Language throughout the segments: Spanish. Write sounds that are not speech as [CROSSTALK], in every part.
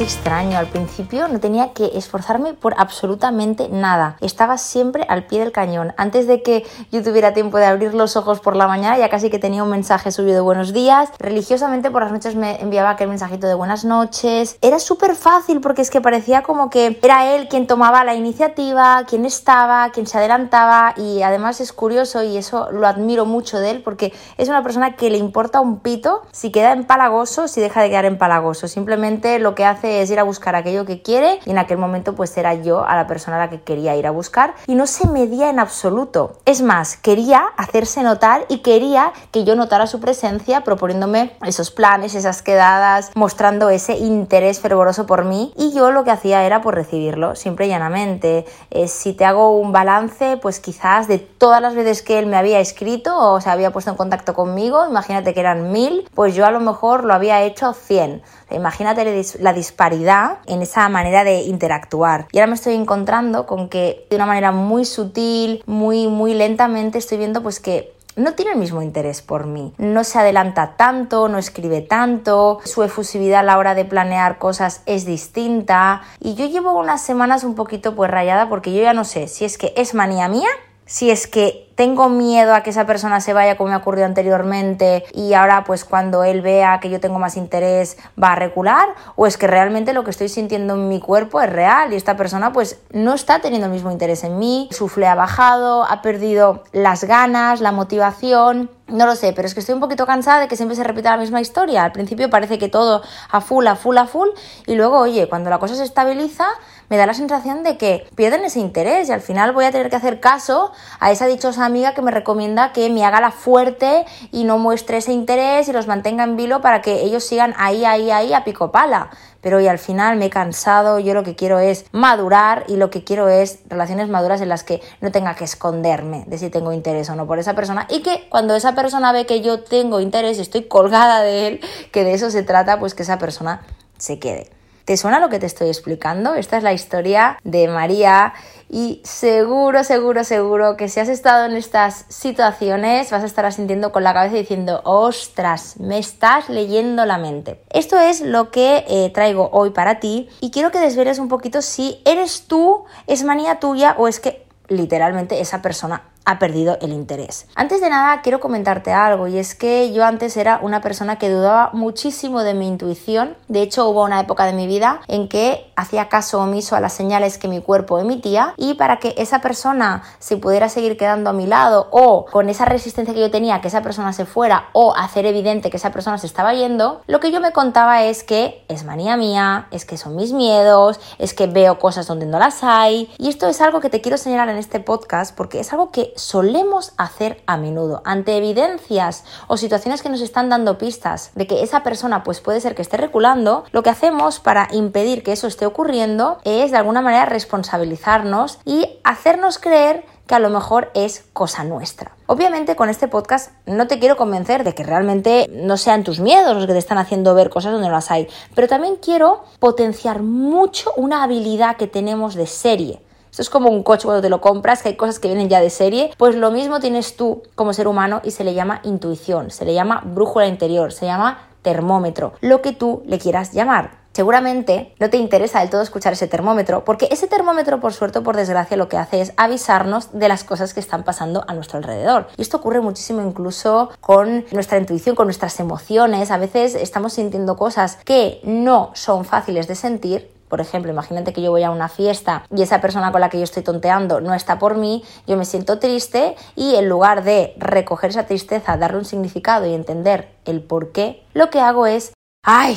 Extraño. Al principio no tenía que esforzarme por absolutamente nada. Estaba siempre al pie del cañón. Antes de que yo tuviera tiempo de abrir los ojos por la mañana, ya casi que tenía un mensaje subido de buenos días. Religiosamente por las noches me enviaba aquel mensajito de buenas noches. Era súper fácil porque es que parecía como que era él quien tomaba la iniciativa, quien estaba, quien se adelantaba y además es curioso y eso lo admiro mucho de él porque es una persona que le importa un pito si queda empalagoso, si deja de quedar empalagoso. Simplemente lo que hace es ir a buscar aquello que quiere y en aquel momento pues era yo a la persona a la que quería ir a buscar y no se medía en absoluto. Es más, quería hacerse notar y quería que yo notara su presencia proponiéndome esos planes, esas quedadas, mostrando ese interés fervoroso por mí y yo lo que hacía era por recibirlo, simple y llanamente. Eh, si te hago un balance, pues quizás de todas las veces que él me había escrito o se había puesto en contacto conmigo, imagínate que eran mil, pues yo a lo mejor lo había hecho 100. Imagínate la disparidad en esa manera de interactuar. Y ahora me estoy encontrando con que de una manera muy sutil, muy, muy lentamente estoy viendo pues que no tiene el mismo interés por mí. No se adelanta tanto, no escribe tanto, su efusividad a la hora de planear cosas es distinta y yo llevo unas semanas un poquito pues rayada porque yo ya no sé si es que es manía mía, si es que tengo miedo a que esa persona se vaya como me ha ocurrido anteriormente y ahora pues cuando él vea que yo tengo más interés va a recular o es que realmente lo que estoy sintiendo en mi cuerpo es real y esta persona pues no está teniendo el mismo interés en mí, su fle ha bajado, ha perdido las ganas, la motivación no lo sé, pero es que estoy un poquito cansada de que siempre se repita la misma historia. Al principio parece que todo a full, a full, a full, y luego, oye, cuando la cosa se estabiliza, me da la sensación de que pierden ese interés y al final voy a tener que hacer caso a esa dichosa amiga que me recomienda que me haga la fuerte y no muestre ese interés y los mantenga en vilo para que ellos sigan ahí, ahí, ahí a pico pala. Pero hoy al final me he cansado, yo lo que quiero es madurar y lo que quiero es relaciones maduras en las que no tenga que esconderme de si tengo interés o no por esa persona y que cuando esa persona ve que yo tengo interés estoy colgada de él, que de eso se trata, pues que esa persona se quede. ¿Te suena lo que te estoy explicando? Esta es la historia de María y seguro, seguro, seguro que si has estado en estas situaciones vas a estar sintiendo con la cabeza diciendo, ostras, me estás leyendo la mente. Esto es lo que eh, traigo hoy para ti y quiero que desveles un poquito si eres tú, es manía tuya o es que literalmente esa persona ha perdido el interés. Antes de nada quiero comentarte algo y es que yo antes era una persona que dudaba muchísimo de mi intuición. De hecho hubo una época de mi vida en que hacía caso omiso a las señales que mi cuerpo emitía y para que esa persona se pudiera seguir quedando a mi lado o con esa resistencia que yo tenía que esa persona se fuera o hacer evidente que esa persona se estaba yendo, lo que yo me contaba es que es manía mía, es que son mis miedos, es que veo cosas donde no las hay y esto es algo que te quiero señalar en este podcast porque es algo que solemos hacer a menudo ante evidencias o situaciones que nos están dando pistas de que esa persona pues puede ser que esté reculando, lo que hacemos para impedir que eso esté ocurriendo es de alguna manera responsabilizarnos y hacernos creer que a lo mejor es cosa nuestra. Obviamente con este podcast no te quiero convencer de que realmente no sean tus miedos los que te están haciendo ver cosas donde no las hay, pero también quiero potenciar mucho una habilidad que tenemos de serie esto es como un coche cuando te lo compras, que hay cosas que vienen ya de serie. Pues lo mismo tienes tú como ser humano y se le llama intuición, se le llama brújula interior, se llama termómetro, lo que tú le quieras llamar. Seguramente no te interesa del todo escuchar ese termómetro, porque ese termómetro, por suerte o por desgracia, lo que hace es avisarnos de las cosas que están pasando a nuestro alrededor. Y esto ocurre muchísimo incluso con nuestra intuición, con nuestras emociones. A veces estamos sintiendo cosas que no son fáciles de sentir, por ejemplo, imagínate que yo voy a una fiesta y esa persona con la que yo estoy tonteando no está por mí, yo me siento triste y en lugar de recoger esa tristeza, darle un significado y entender el por qué, lo que hago es, ay,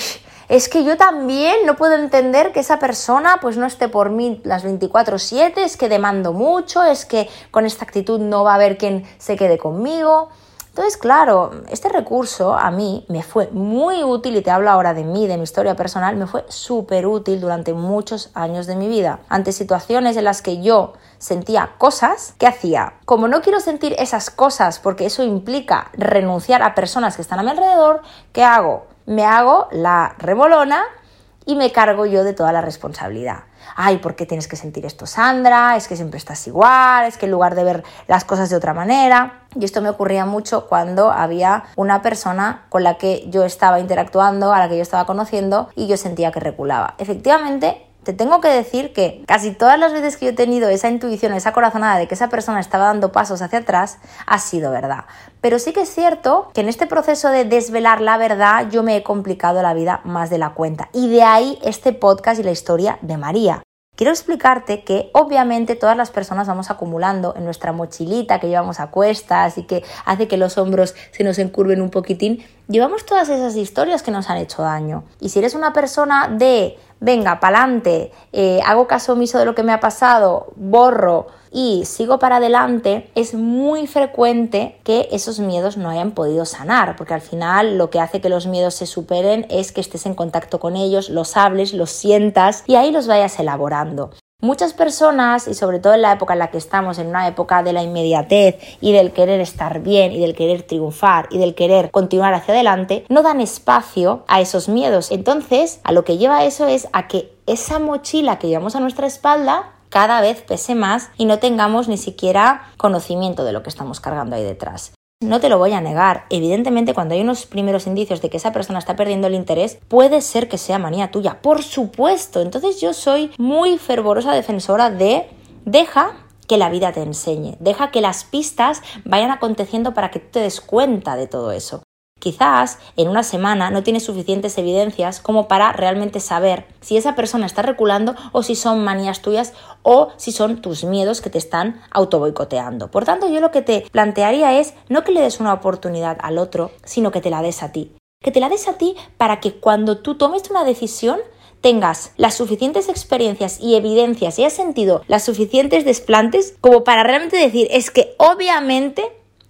es que yo también no puedo entender que esa persona pues no esté por mí las 24/7, es que demando mucho, es que con esta actitud no va a haber quien se quede conmigo. Entonces, claro, este recurso a mí me fue muy útil y te hablo ahora de mí, de mi historia personal, me fue súper útil durante muchos años de mi vida. Ante situaciones en las que yo sentía cosas, ¿qué hacía? Como no quiero sentir esas cosas porque eso implica renunciar a personas que están a mi alrededor, ¿qué hago? Me hago la remolona y me cargo yo de toda la responsabilidad. Ay, ¿por qué tienes que sentir esto, Sandra? Es que siempre estás igual, es que en lugar de ver las cosas de otra manera. Y esto me ocurría mucho cuando había una persona con la que yo estaba interactuando, a la que yo estaba conociendo y yo sentía que reculaba. Efectivamente, te tengo que decir que casi todas las veces que yo he tenido esa intuición, esa corazonada de que esa persona estaba dando pasos hacia atrás, ha sido verdad. Pero sí que es cierto que en este proceso de desvelar la verdad yo me he complicado la vida más de la cuenta. Y de ahí este podcast y la historia de María. Quiero explicarte que obviamente todas las personas vamos acumulando en nuestra mochilita que llevamos a cuestas y que hace que los hombros se nos encurven un poquitín, llevamos todas esas historias que nos han hecho daño. Y si eres una persona de venga, pa'lante, eh, hago caso omiso de lo que me ha pasado, borro y sigo para adelante, es muy frecuente que esos miedos no hayan podido sanar, porque al final lo que hace que los miedos se superen es que estés en contacto con ellos, los hables, los sientas y ahí los vayas elaborando. Muchas personas, y sobre todo en la época en la que estamos, en una época de la inmediatez y del querer estar bien y del querer triunfar y del querer continuar hacia adelante, no dan espacio a esos miedos. Entonces, a lo que lleva eso es a que esa mochila que llevamos a nuestra espalda cada vez pese más y no tengamos ni siquiera conocimiento de lo que estamos cargando ahí detrás. No te lo voy a negar. Evidentemente, cuando hay unos primeros indicios de que esa persona está perdiendo el interés, puede ser que sea manía tuya. Por supuesto. Entonces yo soy muy fervorosa defensora de deja que la vida te enseñe. Deja que las pistas vayan aconteciendo para que tú te des cuenta de todo eso. Quizás en una semana no tienes suficientes evidencias como para realmente saber si esa persona está reculando o si son manías tuyas o si son tus miedos que te están autoboicoteando. Por tanto, yo lo que te plantearía es no que le des una oportunidad al otro, sino que te la des a ti. Que te la des a ti para que cuando tú tomes una decisión tengas las suficientes experiencias y evidencias y has sentido las suficientes desplantes como para realmente decir es que obviamente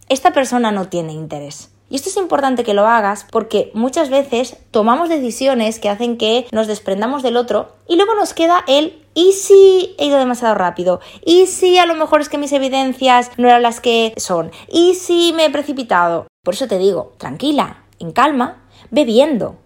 esta persona no tiene interés. Y esto es importante que lo hagas porque muchas veces tomamos decisiones que hacen que nos desprendamos del otro y luego nos queda el ¿y si he ido demasiado rápido? ¿Y si a lo mejor es que mis evidencias no eran las que son? ¿Y si me he precipitado? Por eso te digo, tranquila, en calma, bebiendo.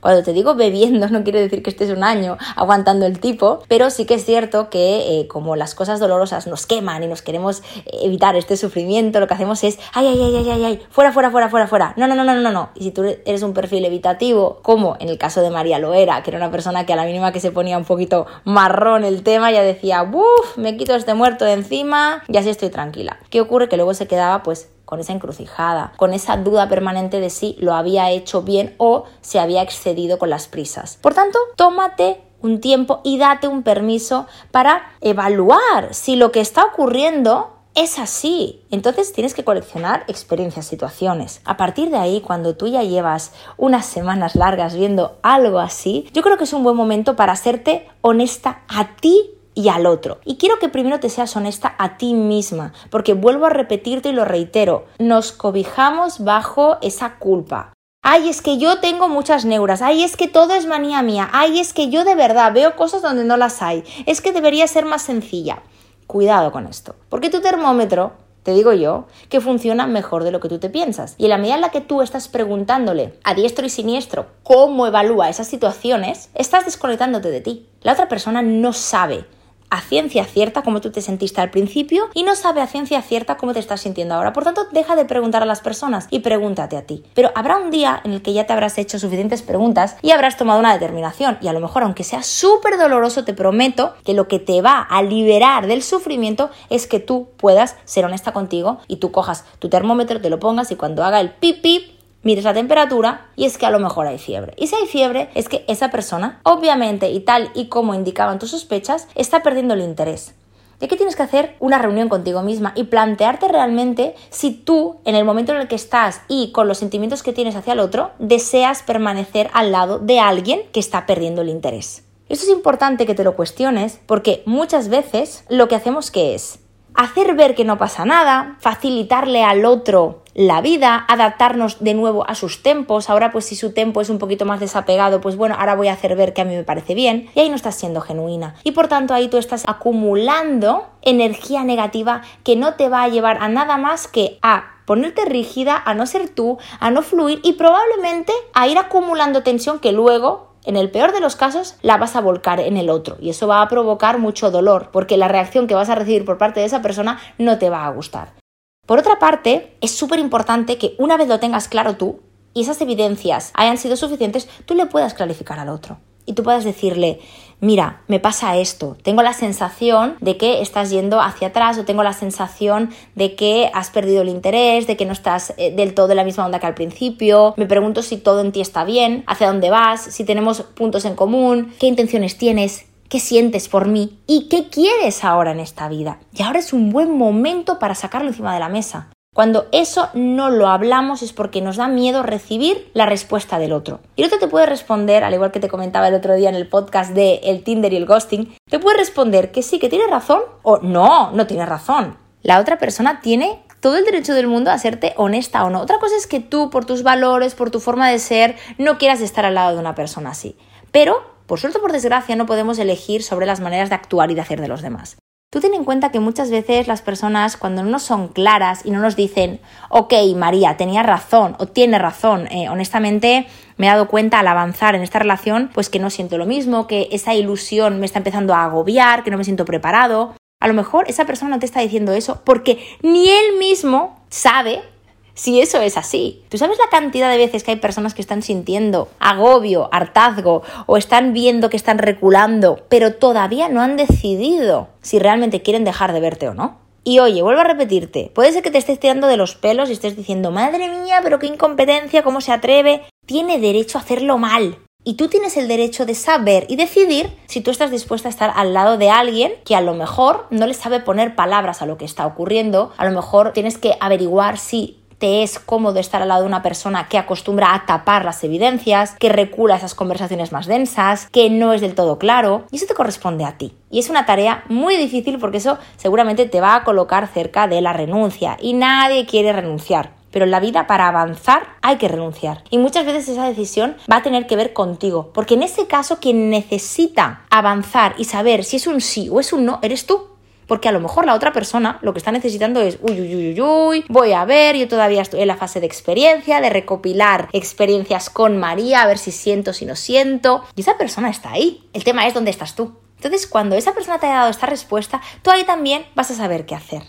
Cuando te digo bebiendo [LAUGHS] no quiere decir que estés un año aguantando el tipo, pero sí que es cierto que eh, como las cosas dolorosas nos queman y nos queremos evitar este sufrimiento, lo que hacemos es, ay, ay, ay, ay, ay, ay, fuera, fuera, fuera, fuera, fuera. No, no, no, no, no, no. Y si tú eres un perfil evitativo, como en el caso de María lo era, que era una persona que a la mínima que se ponía un poquito marrón el tema ya decía, uff, me quito este muerto de encima y así estoy tranquila. ¿Qué ocurre? Que luego se quedaba pues con esa encrucijada, con esa duda permanente de si lo había hecho bien o se había excedido con las prisas. Por tanto, tómate un tiempo y date un permiso para evaluar si lo que está ocurriendo es así. Entonces tienes que coleccionar experiencias, situaciones. A partir de ahí, cuando tú ya llevas unas semanas largas viendo algo así, yo creo que es un buen momento para hacerte honesta a ti y al otro. Y quiero que primero te seas honesta a ti misma, porque vuelvo a repetirte y lo reitero, nos cobijamos bajo esa culpa. Ay, es que yo tengo muchas neuras. Ay, es que todo es manía mía. Ay, es que yo de verdad veo cosas donde no las hay. Es que debería ser más sencilla. Cuidado con esto, porque tu termómetro te digo yo, que funciona mejor de lo que tú te piensas. Y en la medida en la que tú estás preguntándole a diestro y siniestro cómo evalúa esas situaciones, estás desconectándote de ti. La otra persona no sabe a ciencia cierta cómo tú te sentiste al principio y no sabe a ciencia cierta cómo te estás sintiendo ahora. Por tanto, deja de preguntar a las personas y pregúntate a ti. Pero habrá un día en el que ya te habrás hecho suficientes preguntas y habrás tomado una determinación. Y a lo mejor, aunque sea súper doloroso, te prometo que lo que te va a liberar del sufrimiento es que tú puedas ser honesta contigo y tú cojas tu termómetro, te lo pongas y cuando haga el pip mires la temperatura y es que a lo mejor hay fiebre. Y si hay fiebre es que esa persona, obviamente y tal y como indicaban tus sospechas, está perdiendo el interés. ¿De qué tienes que hacer una reunión contigo misma y plantearte realmente si tú, en el momento en el que estás y con los sentimientos que tienes hacia el otro, deseas permanecer al lado de alguien que está perdiendo el interés. Esto es importante que te lo cuestiones porque muchas veces lo que hacemos que es hacer ver que no pasa nada, facilitarle al otro la vida, adaptarnos de nuevo a sus tempos. Ahora, pues si su tempo es un poquito más desapegado, pues bueno, ahora voy a hacer ver que a mí me parece bien. Y ahí no estás siendo genuina. Y por tanto, ahí tú estás acumulando energía negativa que no te va a llevar a nada más que a ponerte rígida, a no ser tú, a no fluir y probablemente a ir acumulando tensión que luego en el peor de los casos, la vas a volcar en el otro y eso va a provocar mucho dolor porque la reacción que vas a recibir por parte de esa persona no te va a gustar. Por otra parte, es súper importante que una vez lo tengas claro tú y esas evidencias hayan sido suficientes, tú le puedas clarificar al otro. Y tú puedas decirle, mira, me pasa esto, tengo la sensación de que estás yendo hacia atrás o tengo la sensación de que has perdido el interés, de que no estás eh, del todo en la misma onda que al principio, me pregunto si todo en ti está bien, hacia dónde vas, si tenemos puntos en común, qué intenciones tienes, qué sientes por mí y qué quieres ahora en esta vida. Y ahora es un buen momento para sacarlo encima de la mesa. Cuando eso no lo hablamos es porque nos da miedo recibir la respuesta del otro. Y el otro te puede responder, al igual que te comentaba el otro día en el podcast de el Tinder y el ghosting, te puede responder que sí, que tiene razón o no, no tiene razón. La otra persona tiene todo el derecho del mundo a hacerte honesta o no. Otra cosa es que tú, por tus valores, por tu forma de ser, no quieras estar al lado de una persona así. Pero por suerte o por desgracia no podemos elegir sobre las maneras de actuar y de hacer de los demás. Tú ten en cuenta que muchas veces las personas cuando no nos son claras y no nos dicen, ok, María, tenía razón o tiene razón, eh, honestamente me he dado cuenta al avanzar en esta relación, pues que no siento lo mismo, que esa ilusión me está empezando a agobiar, que no me siento preparado. A lo mejor esa persona no te está diciendo eso porque ni él mismo sabe si eso es así. ¿Tú sabes la cantidad de veces que hay personas que están sintiendo agobio, hartazgo o están viendo que están reculando, pero todavía no han decidido si realmente quieren dejar de verte o no? Y oye, vuelvo a repetirte, puede ser que te estés tirando de los pelos y estés diciendo, madre mía, pero qué incompetencia, cómo se atreve. Tiene derecho a hacerlo mal. Y tú tienes el derecho de saber y decidir si tú estás dispuesta a estar al lado de alguien que a lo mejor no le sabe poner palabras a lo que está ocurriendo. A lo mejor tienes que averiguar si te es cómodo estar al lado de una persona que acostumbra a tapar las evidencias, que recula esas conversaciones más densas, que no es del todo claro, y eso te corresponde a ti. Y es una tarea muy difícil porque eso seguramente te va a colocar cerca de la renuncia, y nadie quiere renunciar. Pero en la vida para avanzar hay que renunciar. Y muchas veces esa decisión va a tener que ver contigo. Porque en ese caso quien necesita avanzar y saber si es un sí o es un no, eres tú. Porque a lo mejor la otra persona lo que está necesitando es, uy, uy, uy, uy, uy, voy a ver, yo todavía estoy en la fase de experiencia, de recopilar experiencias con María, a ver si siento, si no siento. Y esa persona está ahí. El tema es dónde estás tú. Entonces, cuando esa persona te haya dado esta respuesta, tú ahí también vas a saber qué hacer.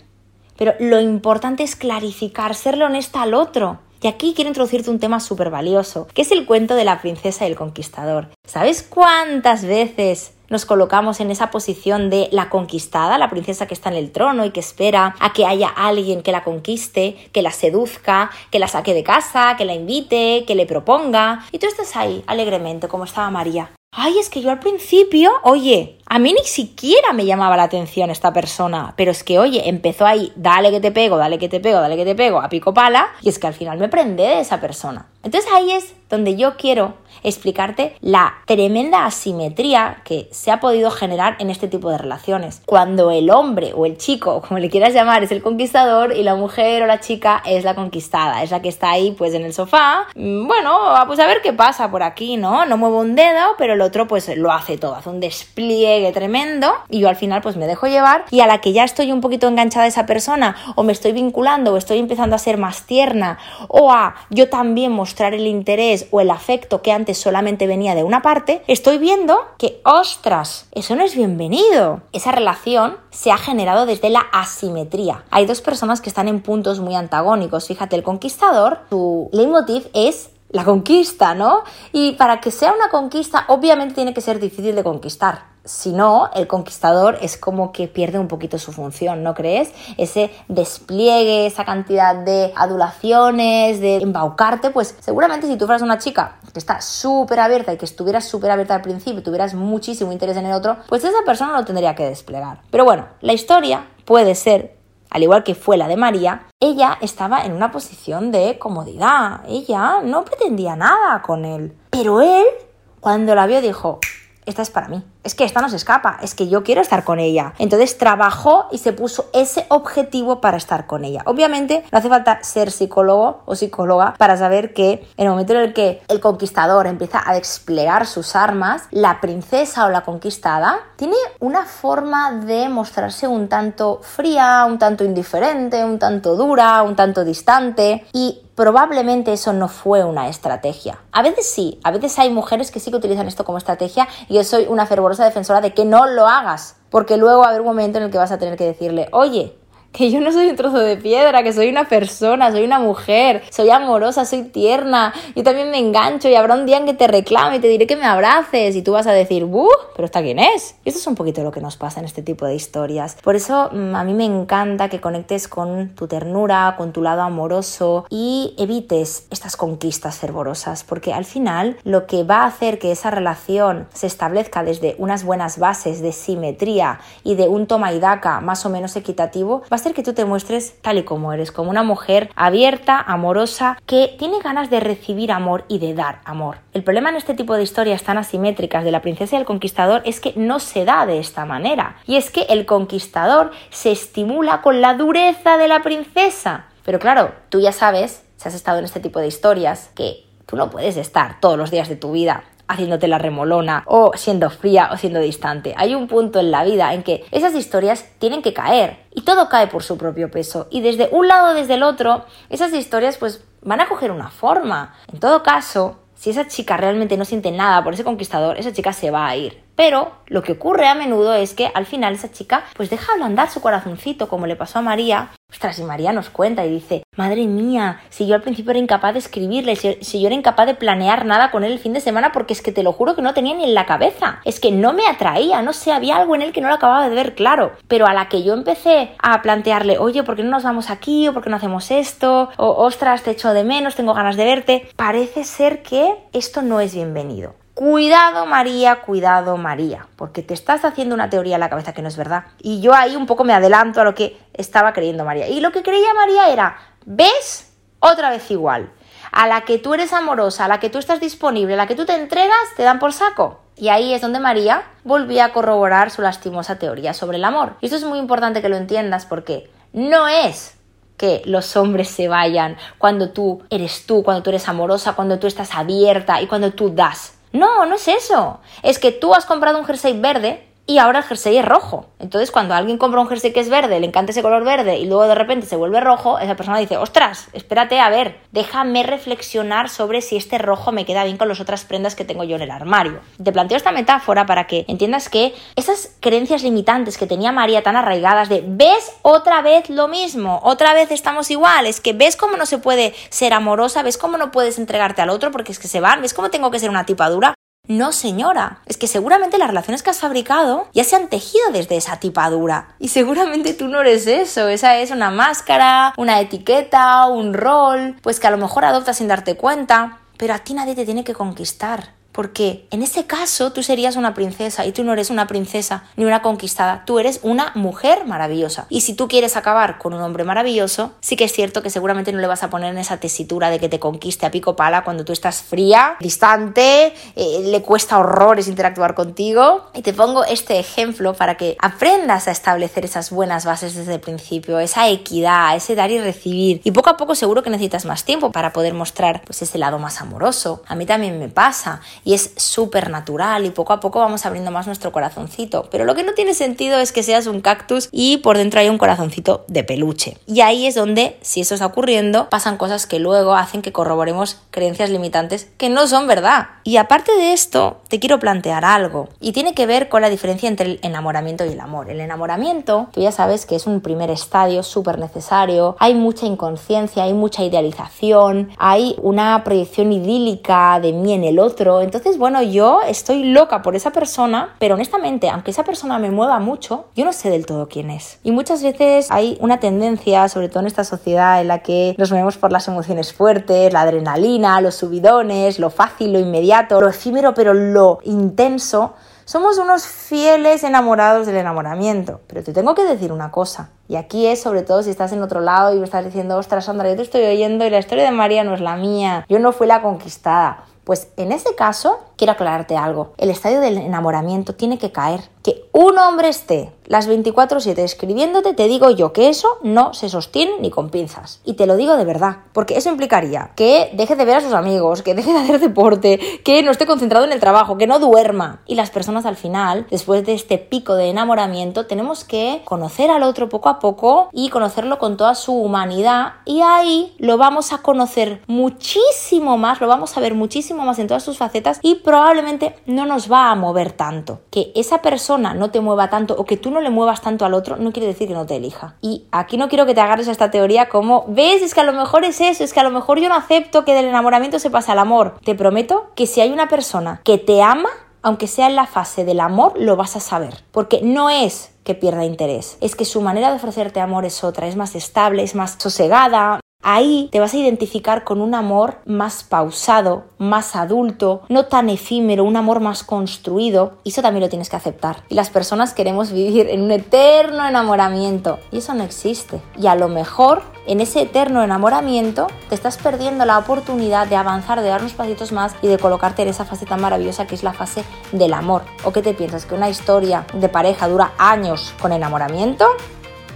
Pero lo importante es clarificar, serle honesta al otro. Y aquí quiero introducirte un tema súper valioso, que es el cuento de la princesa y el conquistador. ¿Sabes cuántas veces nos colocamos en esa posición de la conquistada, la princesa que está en el trono y que espera a que haya alguien que la conquiste, que la seduzca, que la saque de casa, que la invite, que le proponga. Y tú estás ahí alegremente, como estaba María. Ay, es que yo al principio, oye, a mí ni siquiera me llamaba la atención esta persona, pero es que, oye, empezó ahí, dale que te pego, dale que te pego, dale que te pego, a pico pala, y es que al final me prende de esa persona. Entonces ahí es donde yo quiero explicarte la tremenda asimetría que se ha podido generar en este tipo de relaciones. Cuando el hombre o el chico, como le quieras llamar, es el conquistador y la mujer o la chica es la conquistada, es la que está ahí pues en el sofá. Mm, bueno, pues a ver qué pasa por aquí, ¿no? No muevo un dedo, pero el otro pues lo hace todo, hace un despliegue tremendo y yo al final pues me dejo llevar y a la que ya estoy un poquito enganchada a esa persona o me estoy vinculando o estoy empezando a ser más tierna o a yo también mostrar el interés o el afecto que antes solamente venía de una parte, estoy viendo que, ostras, eso no es bienvenido. Esa relación se ha generado desde la asimetría. Hay dos personas que están en puntos muy antagónicos. Fíjate, el conquistador, su leitmotiv es la conquista, ¿no? Y para que sea una conquista, obviamente tiene que ser difícil de conquistar si no, el conquistador es como que pierde un poquito su función, ¿no crees? Ese despliegue, esa cantidad de adulaciones, de embaucarte, pues seguramente si tú fueras una chica que está súper abierta y que estuvieras súper abierta al principio, tuvieras muchísimo interés en el otro, pues esa persona lo tendría que desplegar. Pero bueno, la historia puede ser al igual que fue la de María, ella estaba en una posición de comodidad. Ella no pretendía nada con él. Pero él, cuando la vio, dijo, esta es para mí. Es que esta no se escapa, es que yo quiero estar con ella. Entonces trabajó y se puso ese objetivo para estar con ella. Obviamente no hace falta ser psicólogo o psicóloga para saber que en el momento en el que el conquistador empieza a desplegar sus armas, la princesa o la conquistada tiene una forma de mostrarse un tanto fría, un tanto indiferente, un tanto dura, un tanto distante y probablemente eso no fue una estrategia. A veces sí, a veces hay mujeres que sí que utilizan esto como estrategia y yo soy una fervorosa defensora de que no lo hagas, porque luego va a haber un momento en el que vas a tener que decirle, oye, que yo no soy un trozo de piedra, que soy una persona, soy una mujer, soy amorosa, soy tierna, yo también me engancho y habrá un día en que te reclame y te diré que me abraces y tú vas a decir, ¡buh! ¿Pero está quién es? Y esto es un poquito lo que nos pasa en este tipo de historias. Por eso mm, a mí me encanta que conectes con tu ternura, con tu lado amoroso y evites estas conquistas fervorosas, porque al final lo que va a hacer que esa relación se establezca desde unas buenas bases de simetría y de un toma y daca más o menos equitativo va ser que tú te muestres tal y como eres, como una mujer abierta, amorosa, que tiene ganas de recibir amor y de dar amor. El problema en este tipo de historias tan asimétricas de la princesa y el conquistador es que no se da de esta manera. Y es que el conquistador se estimula con la dureza de la princesa. Pero claro, tú ya sabes, si has estado en este tipo de historias, que tú no puedes estar todos los días de tu vida haciéndote la remolona o siendo fría o siendo distante. Hay un punto en la vida en que esas historias tienen que caer y todo cae por su propio peso y desde un lado o desde el otro esas historias pues van a coger una forma. En todo caso, si esa chica realmente no siente nada por ese conquistador, esa chica se va a ir. Pero lo que ocurre a menudo es que al final esa chica pues deja ablandar su corazoncito como le pasó a María. Ostras, y María nos cuenta y dice, madre mía, si yo al principio era incapaz de escribirle, si, yo era incapaz de planear nada con él el fin de semana porque es que te lo juro que no tenía ni en la cabeza. Es que no me atraía, no sé, había algo en él que no lo acababa de ver claro. Pero a la que yo empecé a plantearle, oye, ¿por qué no nos vamos aquí? ¿O por qué no hacemos esto? O ostras, te echo de menos, tengo ganas de verte. Parece ser que esto no es bienvenido. Cuidado María, cuidado María, porque te estás haciendo una teoría en la cabeza que no es verdad. Y yo ahí un poco me adelanto a lo que estaba creyendo María. Y lo que creía María era, ¿ves? Otra vez igual. A la que tú eres amorosa, a la que tú estás disponible, a la que tú te entregas, te dan por saco. Y ahí es donde María volvía a corroborar su lastimosa teoría sobre el amor. Y esto es muy importante que lo entiendas porque no es que los hombres se vayan cuando tú eres tú, cuando tú eres amorosa, cuando tú estás abierta y cuando tú das. No, no es eso. Es que tú has comprado un jersey verde y ahora el jersey es rojo. Entonces, cuando alguien compra un jersey que es verde, le encanta ese color verde y luego de repente se vuelve rojo, esa persona dice, ostras, espérate, a ver, déjame reflexionar sobre si este rojo me queda bien con las otras prendas que tengo yo en el armario. Te planteo esta metáfora para que entiendas que esas creencias limitantes que tenía María tan arraigadas de, ves otra vez lo mismo, otra vez estamos iguales, que ves cómo no se puede ser amorosa, ves cómo no puedes entregarte al otro porque es que se van, ves cómo tengo que ser una tipa dura, no, señora. Es que seguramente las relaciones que has fabricado ya se han tejido desde esa tipadura. Y seguramente tú no eres eso. Esa es una máscara, una etiqueta, un rol, pues que a lo mejor adoptas sin darte cuenta. Pero a ti nadie te tiene que conquistar. Porque en ese caso tú serías una princesa y tú no eres una princesa ni una conquistada, tú eres una mujer maravillosa. Y si tú quieres acabar con un hombre maravilloso, sí que es cierto que seguramente no le vas a poner en esa tesitura de que te conquiste a pico pala cuando tú estás fría, distante, eh, le cuesta horrores interactuar contigo. Y te pongo este ejemplo para que aprendas a establecer esas buenas bases desde el principio, esa equidad, ese dar y recibir. Y poco a poco seguro que necesitas más tiempo para poder mostrar pues ese lado más amoroso. A mí también me pasa y es súper natural y poco a poco vamos abriendo más nuestro corazoncito. Pero lo que no tiene sentido es que seas un cactus y por dentro hay un corazoncito de peluche. Y ahí es donde, si eso está ocurriendo, pasan cosas que luego hacen que corroboremos creencias limitantes que no son verdad. Y aparte de esto, te quiero plantear algo y tiene que ver con la diferencia entre el enamoramiento y el amor. El enamoramiento, tú ya sabes que es un primer estadio súper necesario, hay mucha inconsciencia, hay mucha idealización, hay una proyección idílica de mí en el otro, entonces entonces, bueno, yo estoy loca por esa persona, pero honestamente, aunque esa persona me mueva mucho, yo no sé del todo quién es. Y muchas veces hay una tendencia, sobre todo en esta sociedad, en la que nos movemos por las emociones fuertes, la adrenalina, los subidones, lo fácil, lo inmediato, lo efímero, pero lo intenso. Somos unos fieles enamorados del enamoramiento, pero te tengo que decir una cosa, y aquí es sobre todo si estás en otro lado y me estás diciendo, ostras Sandra, yo te estoy oyendo y la historia de María no es la mía, yo no fui la conquistada. Pues en ese caso, quiero aclararte algo. El estadio del enamoramiento tiene que caer. Que un hombre esté las 24/7 escribiéndote, te digo yo que eso no se sostiene ni con pinzas. Y te lo digo de verdad, porque eso implicaría que deje de ver a sus amigos, que deje de hacer deporte, que no esté concentrado en el trabajo, que no duerma. Y las personas al final, después de este pico de enamoramiento, tenemos que conocer al otro poco a poco y conocerlo con toda su humanidad y ahí lo vamos a conocer muchísimo más, lo vamos a ver muchísimo más en todas sus facetas y probablemente no nos va a mover tanto. Que esa persona no te mueva tanto o que tú no le muevas tanto al otro no quiere decir que no te elija. Y aquí no quiero que te agarres a esta teoría como, ves, es que a lo mejor es eso, es que a lo mejor yo no acepto que del enamoramiento se pase al amor. Te prometo que si hay una persona que te ama, aunque sea en la fase del amor, lo vas a saber. Porque no es que pierda interés, es que su manera de ofrecerte amor es otra, es más estable, es más sosegada, Ahí te vas a identificar con un amor más pausado, más adulto, no tan efímero, un amor más construido. Y eso también lo tienes que aceptar. Y las personas queremos vivir en un eterno enamoramiento. Y eso no existe. Y a lo mejor en ese eterno enamoramiento te estás perdiendo la oportunidad de avanzar, de dar unos pasitos más y de colocarte en esa fase tan maravillosa que es la fase del amor. ¿O qué te piensas? ¿Que una historia de pareja dura años con enamoramiento?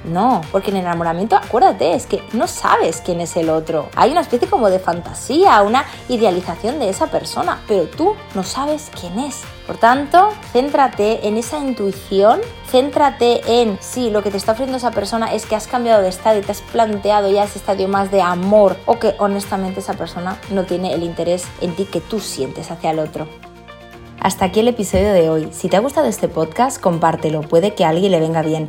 No, porque en enamoramiento, acuérdate, es que no sabes quién es el otro. Hay una especie como de fantasía, una idealización de esa persona, pero tú no sabes quién es. Por tanto, céntrate en esa intuición, céntrate en si lo que te está ofreciendo esa persona es que has cambiado de estado y te has planteado ya ese estadio más de amor o que honestamente esa persona no tiene el interés en ti que tú sientes hacia el otro. Hasta aquí el episodio de hoy. Si te ha gustado este podcast, compártelo, puede que a alguien le venga bien.